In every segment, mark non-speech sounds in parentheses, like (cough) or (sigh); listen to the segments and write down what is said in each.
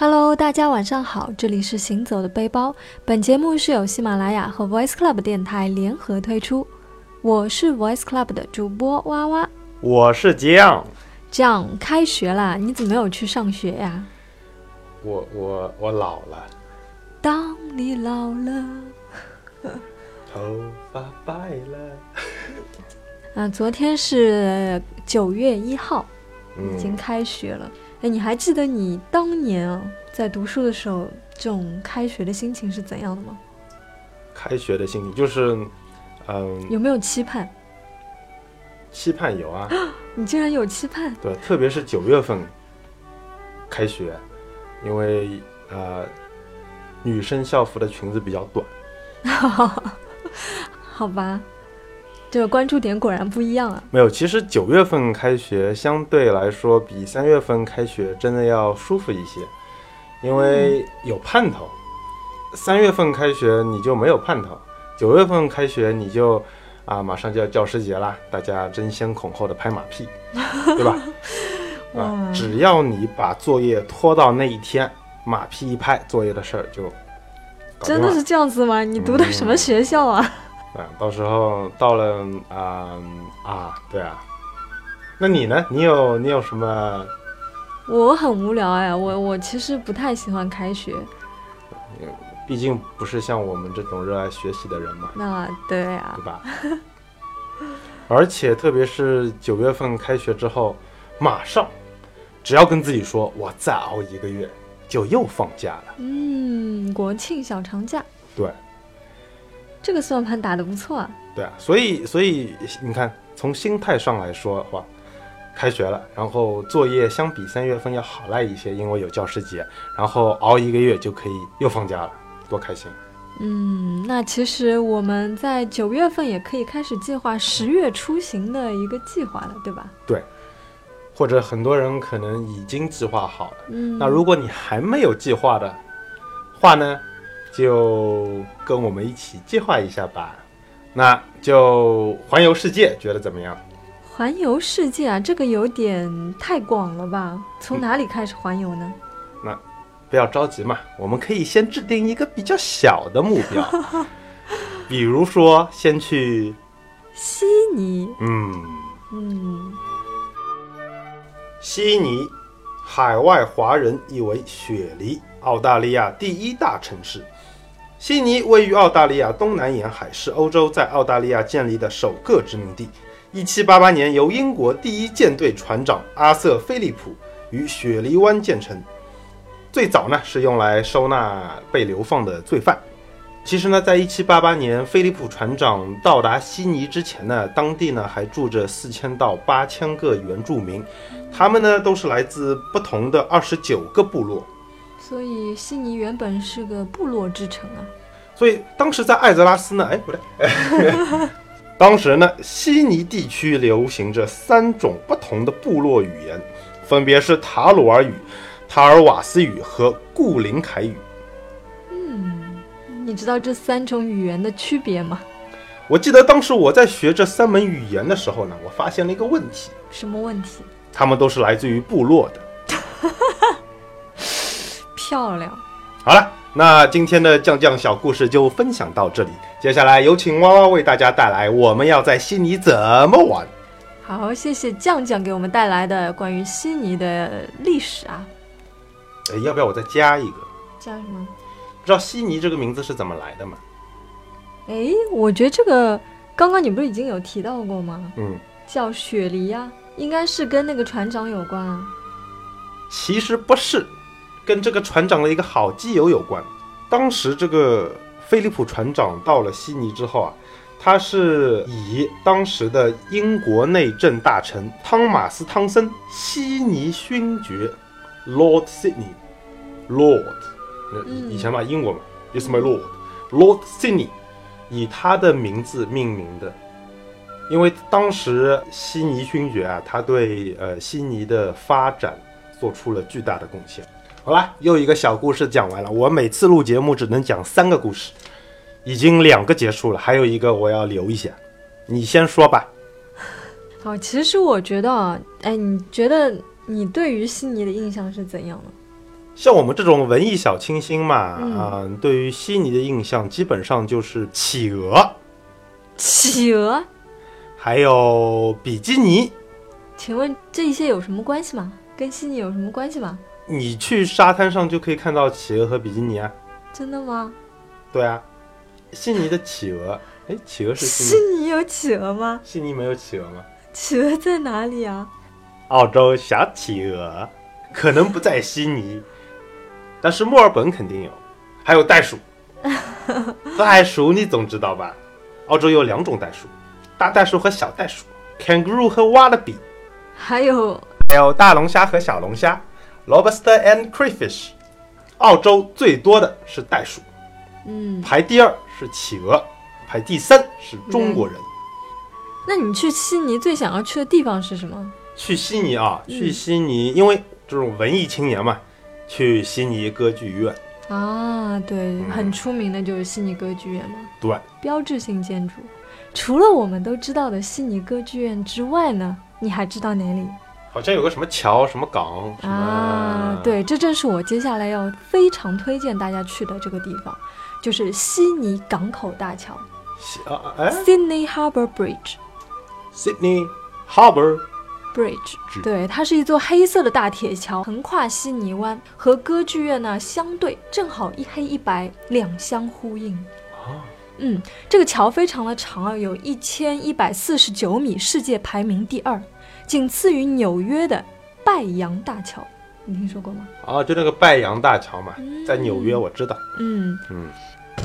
Hello，大家晚上好，这里是行走的背包。本节目是由喜马拉雅和 Voice Club 电台联合推出，我是 Voice Club 的主播哇哇。我是酱，这样开学啦，你怎么没有去上学呀？我我我老了，当你老了，(laughs) 头发白了，啊，昨天是九月一号，已经嗯，开学了。哎，你还记得你当年啊在读书的时候，这种开学的心情是怎样的吗？开学的心情就是，嗯，有没有期盼？期盼有啊，你竟然有期盼？对，特别是九月份开学，因为呃，女生校服的裙子比较短，(laughs) 好吧，这个关注点果然不一样啊。没有，其实九月份开学相对来说比三月份开学真的要舒服一些，因为有盼头。三月份开学你就没有盼头，九月份开学你就啊马上就要教师节啦，大家争先恐后的拍马屁，(laughs) 对吧？啊，只要你把作业拖到那一天，马屁一拍，作业的事儿就真的是这样子吗？你读的什么学校啊？啊，到时候到了啊、啊，对啊，那你呢？你有你有什么？我很无聊哎，我我其实不太喜欢开学。毕竟不是像我们这种热爱学习的人嘛，那对啊对，吧？而且特别是九月份开学之后，马上只要跟自己说，我再熬一个月，就又放假了。嗯，国庆小长假，对这个算盘打得不错啊。对啊，所以所以你看，从心态上来说的话，开学了，然后作业相比三月份要好赖一些，因为有教师节，然后熬一个月就可以又放假了，多开心！嗯，那其实我们在九月份也可以开始计划十月出行的一个计划了，对吧？对或者很多人可能已经计划好了。嗯，那如果你还没有计划的话呢，就跟我们一起计划一下吧。那就环游世界，觉得怎么样？环游世界啊，这个有点太广了吧？从哪里开始环游呢？那不要着急嘛，我们可以先制定一个比较小的目标，(laughs) 比如说先去，悉尼，嗯，嗯，悉尼，海外华人译为雪梨，澳大利亚第一大城市。悉尼位于澳大利亚东南沿海，是欧洲在澳大利亚建立的首个殖民地。1788年，由英国第一舰队船长阿瑟·菲利普于雪梨湾建成。最早呢是用来收纳被流放的罪犯。其实呢，在1788年菲利普船长到达悉尼之前呢，当地呢还住着四千到八千个原住民，他们呢都是来自不同的二十九个部落。所以悉尼原本是个部落之城啊。所以当时在艾泽拉斯呢，哎，不对，(laughs) 当时呢，悉尼地区流行着三种不同的部落语言，分别是塔鲁尔语、塔尔瓦斯语和固林凯语。嗯，你知道这三种语言的区别吗？我记得当时我在学这三门语言的时候呢，我发现了一个问题，什么问题？他们都是来自于部落的。漂亮。好了，那今天的酱酱小故事就分享到这里，接下来有请蛙蛙为大家带来我们要在悉尼怎么玩。好，谢谢酱酱给我们带来的关于悉尼的历史啊。哎，要不要我再加一个？加什么？不知道悉尼这个名字是怎么来的吗？哎，我觉得这个刚刚你不是已经有提到过吗？嗯，叫雪梨呀、应该是跟那个船长有关啊。其实不是，跟这个船长的一个好基友有关。当时这个菲利普船长到了悉尼之后啊，他是以当时的英国内政大臣汤马斯·汤森悉尼勋爵 Lord Sydney，Lord，呃嗯以前嘛英国嘛，Is my Lord，Lord Sydney，以他的名字命名的。因为当时悉尼勋爵啊，他对呃悉尼的发展做出了巨大的贡献。好啦，又一个小故事讲完了。我每次录节目只能讲三个故事，已经两个结束了，还有一个我要留一下。你先说吧。好，(laughs) 其实我觉得啊，哎，你觉得你对于悉尼的印象是怎样的？像我们这种文艺小清新嘛，嗯啊、对于悉尼的印象基本上就是企鹅，企鹅，还有比基尼。请问这些有什么关系吗？跟悉尼有什么关系吗？你去沙滩上就可以看到企鹅和比基尼啊。真的吗？对啊，悉尼的企鹅，(gasps) 哎，企鹅是悉悉尼，尼有企鹅吗？悉尼没有企鹅吗？企鹅在哪里啊？澳洲小企鹅，可能不在悉尼，但是墨尔本肯定有，还有袋鼠。(laughs) 袋鼠你总知道吧？澳洲有两种袋鼠，大袋鼠和小袋鼠，kangaroo 和 wallaby，还有还有大龙虾和小龙虾，lobster and crayfish。澳洲最多的是袋鼠，嗯，排第二是企鹅，排第三是中国人。那你去悉尼最想要去的地方是什么？去悉尼啊，嗯去悉尼，因为这种文艺青年嘛，去悉尼歌剧院。啊，对，嗯很出名的就是悉尼歌剧院嘛，对，标志性建筑。除了我们都知道的悉尼歌剧院之外呢，你还知道哪里好像有个什么桥、什么港啊？，对，这正是我接下来要非常推荐大家去的这个地方，就是悉尼港口大桥 （Sydney Harbour Bridge）。，Sydney Harbour，Bridge，对，它是一座黑色的大铁桥，横跨悉尼湾，和歌剧院呢相对，正好一黑一白，两相呼应。啊，嗯，这个桥非常的长啊，有一千一百四十九米，世界排名第二，仅次于纽约的拜杨大桥。你听说过吗？啊，就那个拜杨大桥嘛，嗯在纽约，我知道。嗯嗯。(laughs)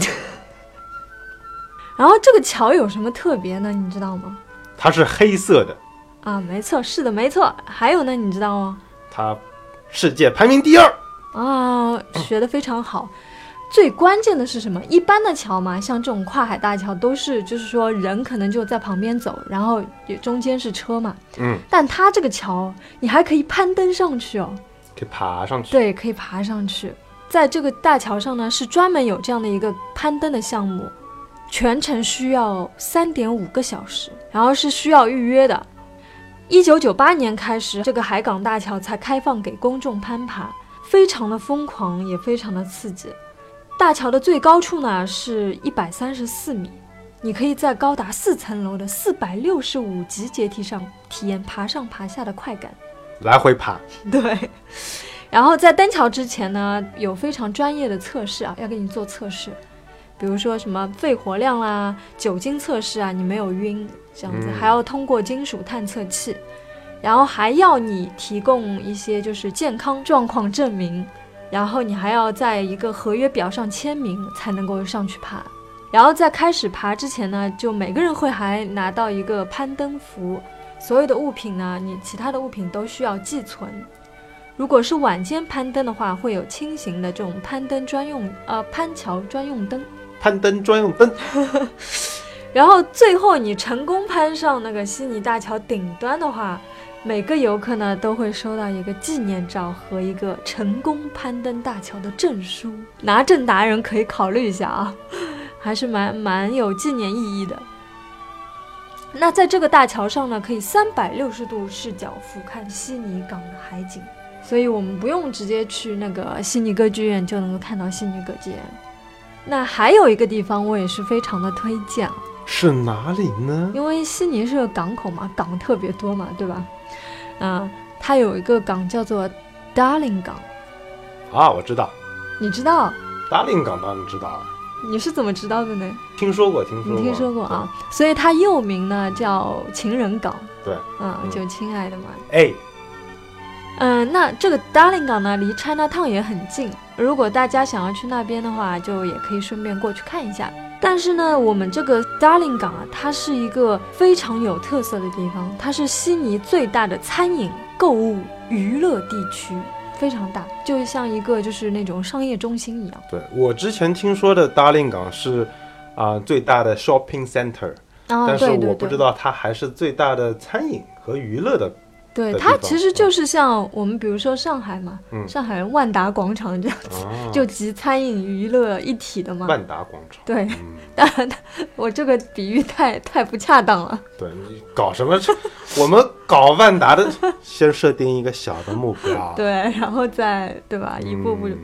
然后这个桥有什么特别呢？你知道吗？它是黑色的，啊，没错，是的，没错。还有呢，你知道吗？它世界排名第二。啊，学的非常好。最关键的是什么？一般的桥嘛，像这种跨海大桥，都是就是说人可能就在旁边走，然后也中间是车嘛。嗯，但它这个桥，你还可以攀登上去哦。可以爬上去。对，可以爬上去。在这个大桥上呢，是专门有这样的一个攀登的项目，全程需要三点五个小时，然后是需要预约的。一九九八年开始，这个海港大桥才开放给公众攀爬，非常的疯狂，也非常的刺激。大桥的最高处呢是一百三十四米，你可以在高达四层楼的四百六十五级阶梯上体验爬上爬下的快感。来回爬。(laughs) 对，然后在登桥之前呢，有非常专业的测试啊，要给你做测试，比如说什么肺活量啦、酒精测试啊，你没有晕这样子，嗯还要通过金属探测器，然后还要你提供一些就是健康状况证明，然后你还要在一个合约表上签名才能够上去爬。然后在开始爬之前呢，就每个人会还拿到一个攀登服，所有的物品呢，你其他的物品都需要寄存。如果是晚间攀登的话，会有轻型的这种攀登专用呃攀桥专用灯。攀登专用灯，(laughs) 然后最后你成功攀上那个悉尼大桥顶端的话，每个游客呢都会收到一个纪念照和一个成功攀登大桥的证书。拿证达人可以考虑一下啊，(laughs) 还是蛮蛮有纪念意义的。那在这个大桥上呢，可以三百六十度视角俯瞰悉尼港的海景，所以我们不用直接去那个悉尼歌剧院就能够看到悉尼歌剧院。那还有一个地方我也是非常的推荐啊，是哪里呢？因为悉尼是个港口嘛，港特别多嘛，对吧？嗯、它有一个港叫做 Darling 港，啊，我知道，你知道？达令港当然知道了，你是怎么知道的呢？听说过，听说过，你听说过啊？所以它又名呢叫情人港，对？嗯，嗯就亲爱的嘛。哎，嗯，那这个 Darling 港呢，离 China Town 也很近。如果大家想要去那边的话，就也可以顺便过去看一下。但是呢，我们这个 Darling 港啊，它是一个非常有特色的地方，它是悉尼最大的餐饮、购物、娱乐地区，非常大，就像一个就是那种商业中心一样。对我之前听说的，Darling 港是啊、最大的 shopping center，、啊，但是我不知道它还是最大的餐饮和娱乐的对，它其实就是像我们比如说上海嘛，嗯上海万达广场这样子，啊，(laughs) 就集餐饮娱乐一体的嘛。万达广场。对，嗯，当然我这个比喻太太不恰当了。对，你搞什么？我们搞万达的，先设定一个小的目标。(laughs) 对，然后再对吧，一步步嗯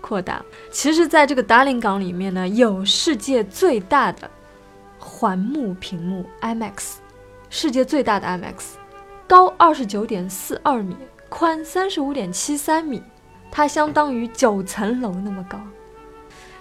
扩大。其实，在这个达令港里面呢，有世界最大的环幕屏幕 IMAX，世界最大的 IMAX，高二十九点四二米，宽三十五点七三米，它相当于九层楼那么高。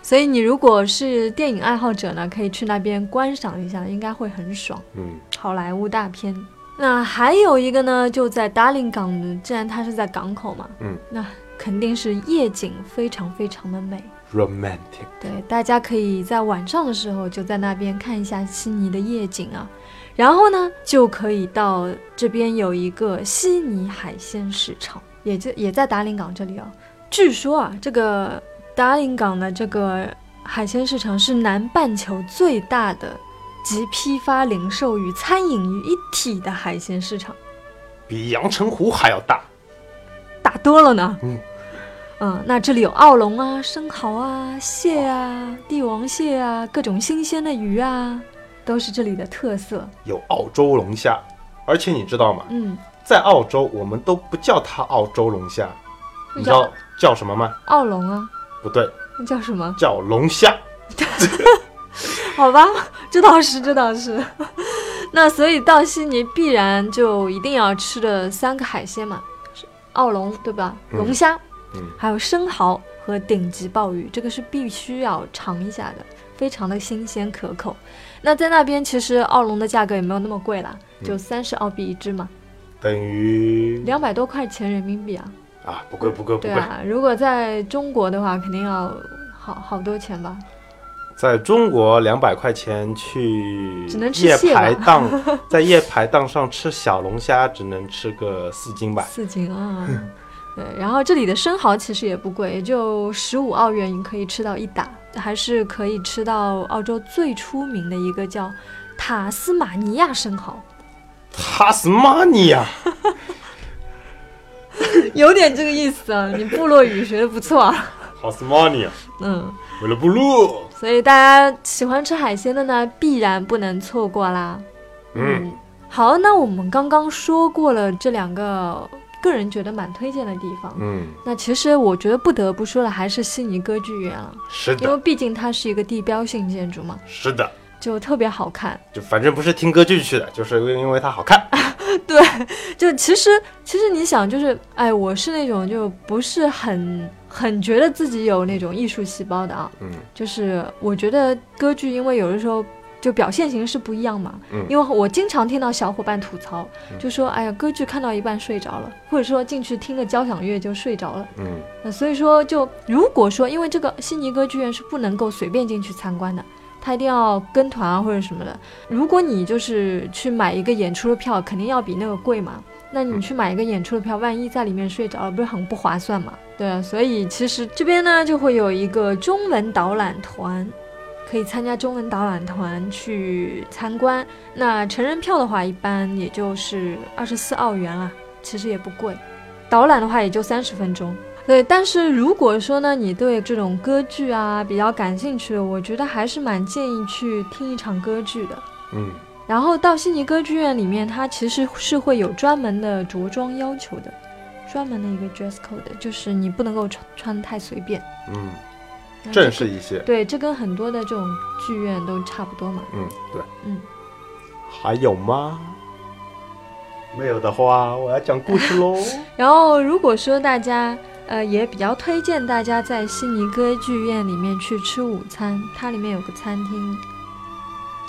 所以你如果是电影爱好者呢，可以去那边观赏一下，应该会很爽。嗯好莱坞大片。那还有一个呢，就在达令港，既然它是在港口嘛，嗯，那肯定是夜景非常非常的美。，romantic。对，大家可以在晚上的时候就在那边看一下悉尼的夜景啊，然后呢，就可以到这边有一个悉尼海鲜市场，也就也在达林港这里啊。据说啊，这个达林港的这个海鲜市场是南半球最大的集批发、零售与餐饮于一体的海鲜市场，比阳澄湖还要大。大多了呢。嗯嗯，那这里有澳龙啊、生蚝啊、蟹啊、帝王蟹啊，各种新鲜的鱼啊，都是这里的特色。有澳洲龙虾，而且你知道吗？嗯，在澳洲我们都不叫它澳洲龙虾，你知道叫什么吗？澳龙啊，不对，那叫什么？叫龙虾。(laughs) 好吧，这倒是，这倒是。(laughs) 那所以到悉尼必然就一定要吃的三个海鲜嘛，是澳龙对吧？嗯龙虾，嗯还有生蚝和顶级鲍鱼，这个是必须要尝一下的，非常的新鲜可口。那在那边其实澳龙的价格也没有那么贵啦，就三十澳币一只嘛，等于两百多块钱人民币啊。啊，不贵不贵不贵。对啊，如果在中国的话，肯定要好好多钱吧。在中国两百块钱去只能吃夜蟹吧排档，(laughs) 在夜排档上吃小龙虾，只能吃个四斤吧。四斤啊。(laughs) 对，然后这里的生蚝其实也不贵，也就十五澳元，你可以吃到一打，还是可以吃到澳洲最出名的一个叫塔斯马尼亚生蚝，塔斯马尼亚，(laughs) 有点这个意思啊。你部落语学的不错啊，塔斯马尼亚，嗯，为了部落。所以大家喜欢吃海鲜的呢，必然不能错过啦。嗯，好，那我们刚刚说过了这两个个人觉得蛮推荐的地方，嗯，那其实我觉得不得不说的还是悉尼歌剧院了，是的因为，毕竟它是一个地标性建筑嘛，是的，就特别好看。就反正不是听歌剧去的，就是因为它好看。(laughs) 对，就其实其实你想，就是哎，我是那种就不是很很觉得自己有那种艺术细胞的啊，嗯就是我觉得歌剧因为有的时候。就表现形式不一样嘛，嗯因为我经常听到小伙伴吐槽，嗯就说哎呀，歌剧看到一半睡着了，或者说进去听个交响乐就睡着了。嗯那所以说，就如果说因为这个悉尼歌剧院是不能够随便进去参观的，他一定要跟团啊或者什么的。如果你就是去买一个演出的票，肯定要比那个贵嘛。那你去买一个演出的票，万一在里面睡着了，不是很不划算嘛？对啊，所以其实这边呢就会有一个中文导览团，可以参加中文导览团去参观。那成人票的话，一般也就是二十四澳元啦，其实也不贵。导览的话也就三十分钟。对，但是如果说呢，你对这种歌剧啊比较感兴趣的，我觉得还是蛮建议去听一场歌剧的。嗯然后到悉尼歌剧院里面，它其实是会有专门的着装要求的，专门的一个 dress code，就是你不能够穿穿得太随便。嗯，正式一些。对，这跟很多的这种剧院都差不多嘛。嗯，对。嗯，还有吗？没有的话，我要讲故事喽。(laughs) 然后如果说大家呃也比较推荐大家在悉尼歌剧院里面去吃午餐，它里面有个餐厅，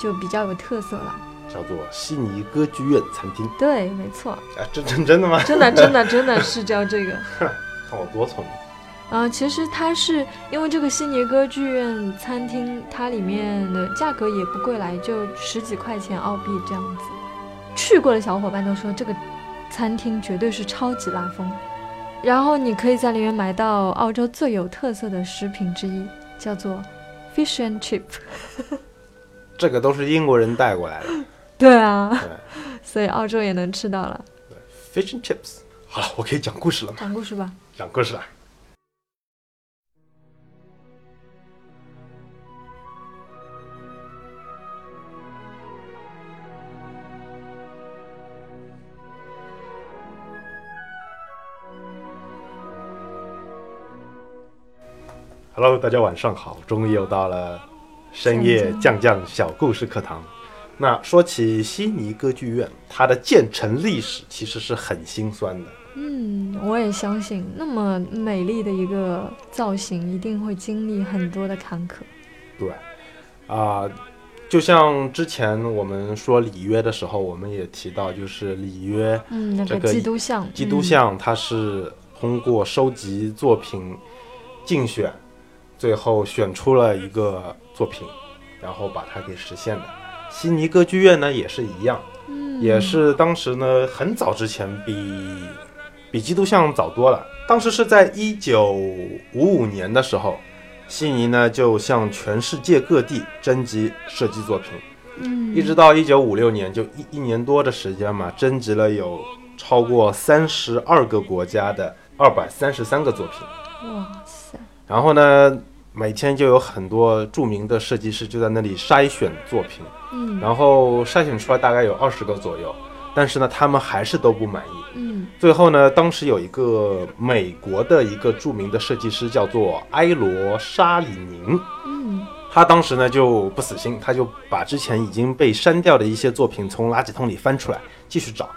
就比较有特色了。叫做悉尼歌剧院餐厅。对，没错，啊，真真 (laughs) 真的吗？真的真的真的是叫这个。(laughs) 看我多聪明。呃，其实它是因为这个悉尼歌剧院餐厅，它里面的价格也不贵来，就十几块钱澳币这样子。去过的小伙伴都说这个餐厅绝对是超级拉风。然后你可以在里面买到澳洲最有特色的食品之一，叫做 fish and chip。(laughs) 这个都是英国人带过来的。对啊，对 (laughs) 所以澳洲也能吃到了。fish and chips。好了，我可以讲故事了吗？讲故事吧。讲故事了。Hello，大家晚上好，终于又到了深夜酱酱小故事课堂。那说起悉尼歌剧院，它的建成历史其实是很心酸的。嗯，我也相信，那么美丽的一个造型，一定会经历很多的坎坷。对，啊、就像之前我们说里约的时候，我们也提到，就是里约嗯，那个这个基督像，基督像，它是通过收集作品竞选，最后选出了一个作品，然后把它给实现的。悉尼歌剧院呢也是一样，嗯，也是当时呢很早之前比比基督像早多了。当时是在一九五五年的时候，悉尼呢就向全世界各地征集设计作品，嗯，一直到一九五六年，就一一年多的时间嘛，征集了有超过三十二个国家的二百三十三个作品。哇塞，然后呢，每天就有很多著名的设计师就在那里筛选作品，嗯。然后筛选出来大概有二十个左右，但是呢，他们还是都不满意。嗯。最后呢，当时有一个美国的一个著名的设计师叫做埃罗沙里宁，嗯。他当时呢就不死心，他就把之前已经被删掉的一些作品从垃圾桶里翻出来继续找。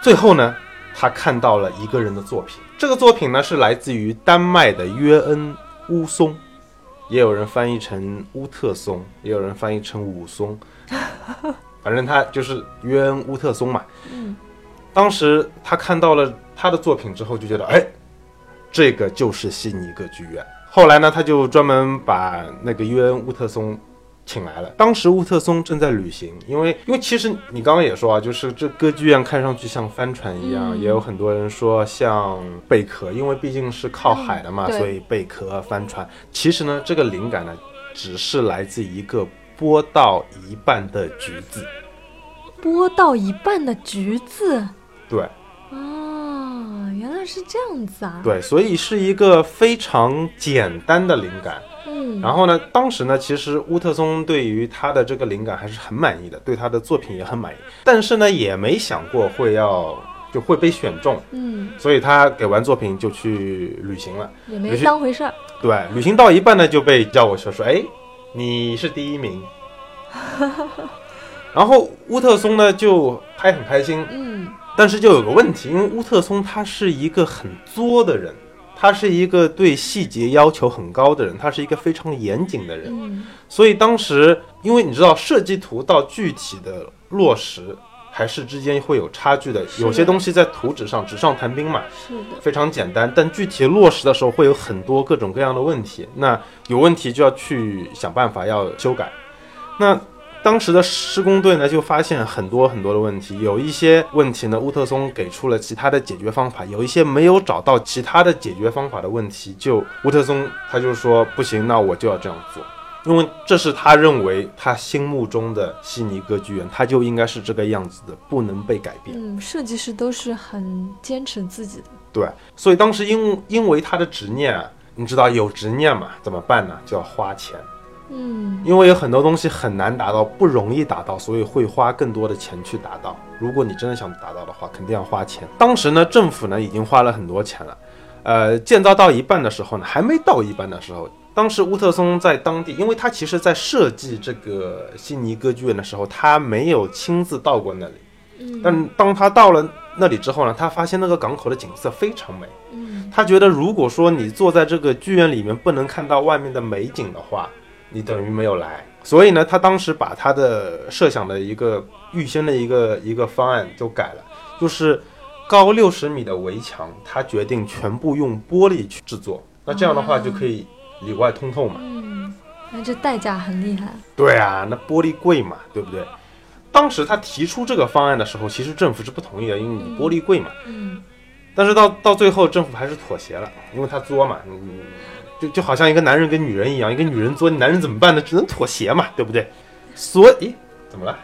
最后呢，他看到了一个人的作品，这个作品呢是来自于丹麦的约恩乌松，也有人翻译成乌特松，也有人翻译成武松，(laughs) 反正他就是约恩乌特松嘛。嗯当时他看到了他的作品之后，就觉得，哎，这个就是悉尼歌剧院。后来呢，他就专门把那个约恩·乌特松请来了。当时乌特松正在旅行，因为因为其实你刚刚也说啊，就是这歌剧院看上去像帆船一样，嗯也有很多人说像贝壳，因为毕竟是靠海的嘛，嗯所以贝壳、帆船。其实呢，这个灵感呢，只是来自一个剥到一半的橘子。剥到一半的橘子。对，哦，原来是这样子啊。，对，所以是一个非常简单的灵感。嗯，然后呢，当时呢，其实乌特松对于他的这个灵感还是很满意的，对他的作品也很满意，但是呢，也没想过会要就会被选中，嗯，所以他给完作品就去旅行了。也没当回事儿。对，旅行到一半呢，就被叫过去说，哎，你是第一名。(laughs) 然后乌特松呢就还很开心，嗯但是就有个问题，因为乌特松他是一个很作的人，他是一个对细节要求很高的人，他是一个非常严谨的人，嗯所以当时因为你知道设计图到具体的落实还是之间会有差距的有些东西在图纸上纸上谈兵嘛，是的。非常简单，但具体落实的时候会有很多各种各样的问题，那有问题就要去想办法要修改，那。当时的施工队呢，就发现很多很多的问题，有一些问题呢，乌特松给出了其他的解决方法，有一些没有找到其他的解决方法的问题，就乌特松他就说不行，那我就要这样做，因为这是他认为他心目中的悉尼歌剧院，他就应该是这个样子的，不能被改变。嗯，设计师都是很坚持自己的。对，所以当时因因为他的执念啊，你知道有执念嘛，怎么办呢？就要花钱，嗯因为有很多东西很难达到，不容易达到，所以会花更多的钱去达到。如果你真的想达到的话，肯定要花钱。当时呢，政府呢已经花了很多钱了，呃，建造到一半的时候呢，还没到一半的时候，当时乌特松在当地，因为他其实在设计这个悉尼歌剧院的时候，他没有亲自到过那里。嗯但当他到了那里之后呢，他发现那个港口的景色非常美。嗯他觉得，如果说你坐在这个剧院里面不能看到外面的美景的话，你等于没有来。所以呢，他当时把他的设想的一个预先的一个一个方案就改了，就是高六十米的围墙，他决定全部用玻璃去制作。那这样的话就可以里外通透嘛。嗯，那这代价很厉害。对啊，那玻璃贵嘛，对不对？当时他提出这个方案的时候，其实政府是不同意的，因为你玻璃贵嘛。嗯但是到到最后，政府还是妥协了，因为他作嘛，嗯，就就好像一个男人跟女人一样，一个女人作，男人怎么办呢？只能妥协嘛，对不对？所以怎么了？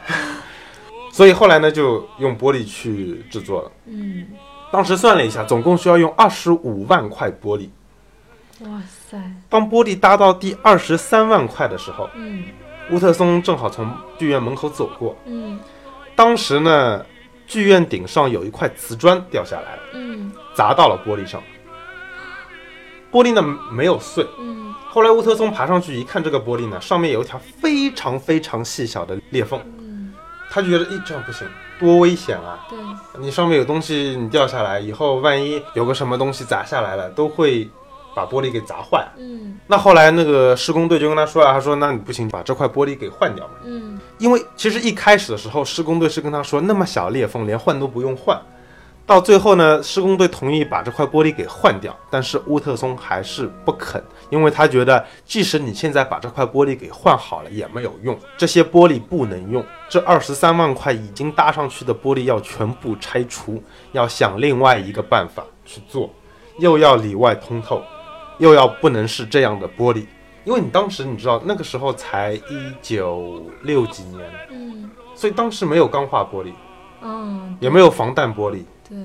(laughs) 所以后来呢，就用玻璃去制作了。嗯当时算了一下，总共需要用二十五万块玻璃。哇塞，当玻璃搭到第二十三万块的时候，嗯乌特松正好从剧院门口走过。嗯当时呢，剧院顶上有一块瓷砖掉下来了，嗯砸到了玻璃上。玻璃呢没有碎。嗯后来乌特松爬上去一看，这个玻璃呢上面有一条非常非常细小的裂缝，嗯，他就觉得，咦，这样不行，多危险啊！对，你上面有东西，你掉下来以后，万一有个什么东西砸下来了，都会把玻璃给砸坏。嗯那后来那个施工队就跟他说啊，他说那你不行，把这块玻璃给换掉嘛。嗯因为其实一开始的时候，施工队是跟他说那么小裂缝连换都不用换。到最后呢，施工队同意把这块玻璃给换掉，但是乌特松还是不肯，因为他觉得即使你现在把这块玻璃给换好了也没有用，这些玻璃不能用，这二十三万块已经搭上去的玻璃要全部拆除，要想另外一个办法去做，又要里外通透，又要不能是这样的玻璃，因为你当时你知道那个时候才一九六几年，嗯，所以当时没有钢化玻璃，嗯，也没有防弹玻璃，对，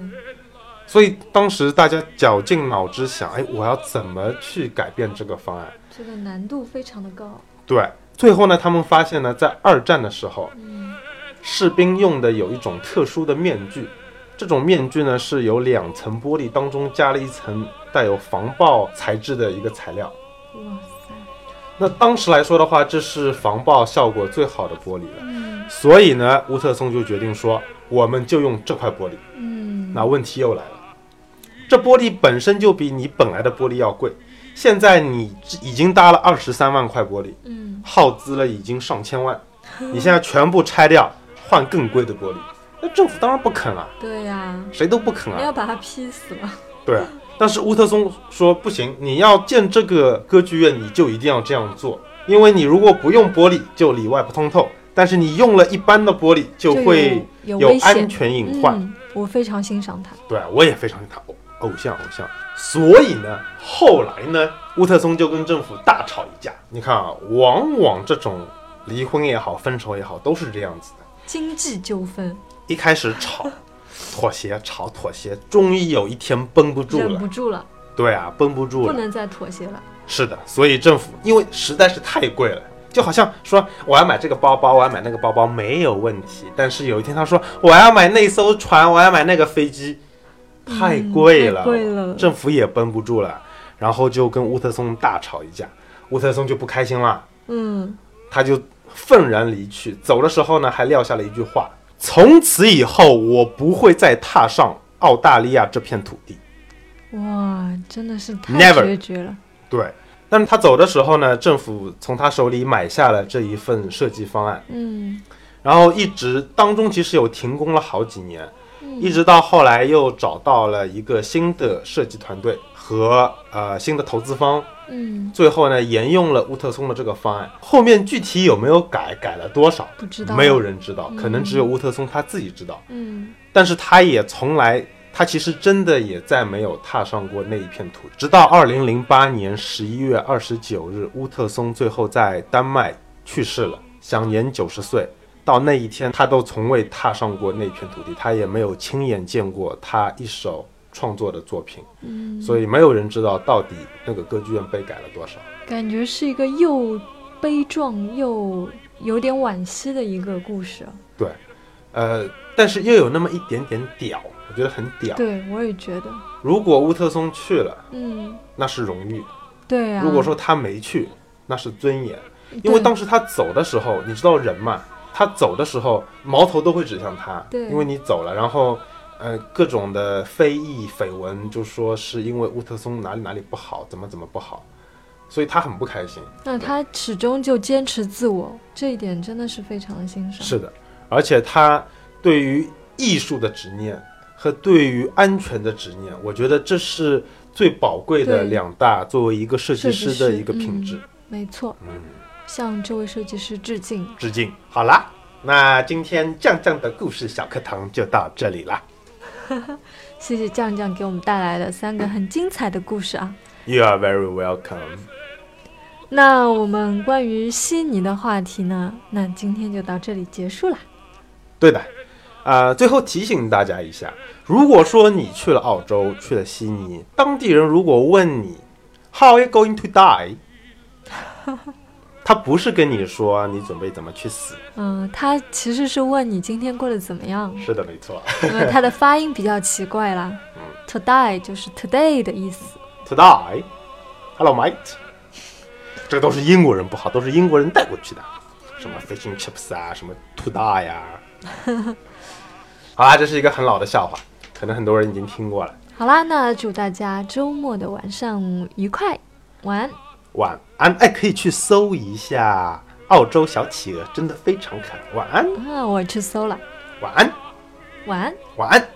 所以当时大家绞尽脑汁想，哎，我要怎么去改变这个方案？这个难度非常的高。对，最后呢，他们发现呢，在二战的时候，嗯士兵用的有一种特殊的面具，这种面具呢是有两层玻璃，当中加了一层带有防爆材质的一个材料。哇塞，那当时来说的话，这是防爆效果最好的玻璃了。嗯所以呢，乌特松就决定说，我们就用这块玻璃。嗯，那问题又来了，这玻璃本身就比你本来的玻璃要贵，现在你已经搭了二十三万块玻璃，嗯耗资了已经上千万，(laughs) 你现在全部拆掉，换更贵的玻璃，那政府当然不肯啊，对呀，谁都不肯啊。你要把它劈死了。对啊，但是乌特松说不行，你要建这个歌剧院，你就一定要这样做，因为你如果不用玻璃，就里外不通透。但是你用了一般的玻璃，就就会有安。全隐患。嗯，我非常欣赏他。对啊，我也非常喜欢他偶偶像偶像。所以呢，后来呢，乌特松就跟政府大吵一架。你看啊，往往这种离婚也好，分手也好，都是这样子的。经济纠纷，一开始吵，妥协，吵妥协，终于有一天绷不住忍了。不住了，对啊，绷不住了。不能再妥协了。是的，所以政府因为实在是太贵了。就好像说我要买这个包包，我要买那个包包没有问题，但是有一天他说我要买那艘船，我要买那个飞机，太贵了，嗯贵了。政府也绷不住了，然后就跟乌特松大吵一架，乌特松就不开心了，嗯，他就愤然离去，走的时候呢还撂下了一句话：从此以后我不会再踏上澳大利亚这片土地。哇，真的是太决绝了。对，但是他走的时候呢，政府从他手里买下了这一份设计方案，嗯然后一直当中其实有停工了好几年，嗯一直到后来又找到了一个新的设计团队和呃新的投资方，嗯，最后呢沿用了乌特松的这个方案。后面具体有没有改，改了多少，不知道，没有。人知道，嗯可能只有乌特松他自己知道。嗯但是他也从来，他其实真的也再没有踏上过那一片土地。直到二零零八年十一月二十九日，乌特松最后在丹麦去世了，享年九十岁。到那一天，他都从未踏上过那片土地，他也没有亲眼见过他一手创作的作品，嗯，所以没有人知道到底那个歌剧院被改了多少。感觉是一个又悲壮又有点惋惜的一个故事啊。对，呃，但是又有那么一点点屌，我觉得很屌。对，我也觉得。如果乌特松去了，嗯，那是荣誉；对啊。如果说他没去，那是尊严。因为当时他走的时候，你知道人嘛，他走的时候矛头都会指向他，对因为你走了，然后呃各种的非议绯闻就说是因为乌特松哪里哪里不好，怎么怎么不好，所以他很不开心。那他始终就坚持自我，这一点真的是非常的欣赏。是的，而且他对于艺术的执念和对于安全的执念，我觉得这是最宝贵的两大作为一个设计师师的一个品质。没错，嗯向这位设计师致敬。致敬。好啦，那今天酱酱的故事小课堂就到这里啦。(laughs) 谢谢酱酱给我们带来的三个很精彩的故事啊。You are very welcome。那我们关于悉尼的话题呢，那今天就到这里结束啦。对的，呃，最后提醒大家一下，如果说你去了澳洲，去了悉尼，当地人如果问你 How are you going to die？(laughs) 他不是跟你说你准备怎么去死，嗯，他其实是问你今天过得怎么样，是的，没错。因为他的发音比较奇怪啦。嗯 To die 就是 today 的意思。To die，Hello mate，这个都是英国人不好，都是英国人带过去的，什么 fish and chips 啊，什么 to die 呀、(laughs) 好啦，这是一个很老的笑话，可能很多人已经听过了。好啦，那祝大家周末的晚上愉快，晚安。晚安，哎，可以去搜一下澳洲小企鹅，真的非常可爱。晚安，啊，我去搜了，晚安，晚安。晚安。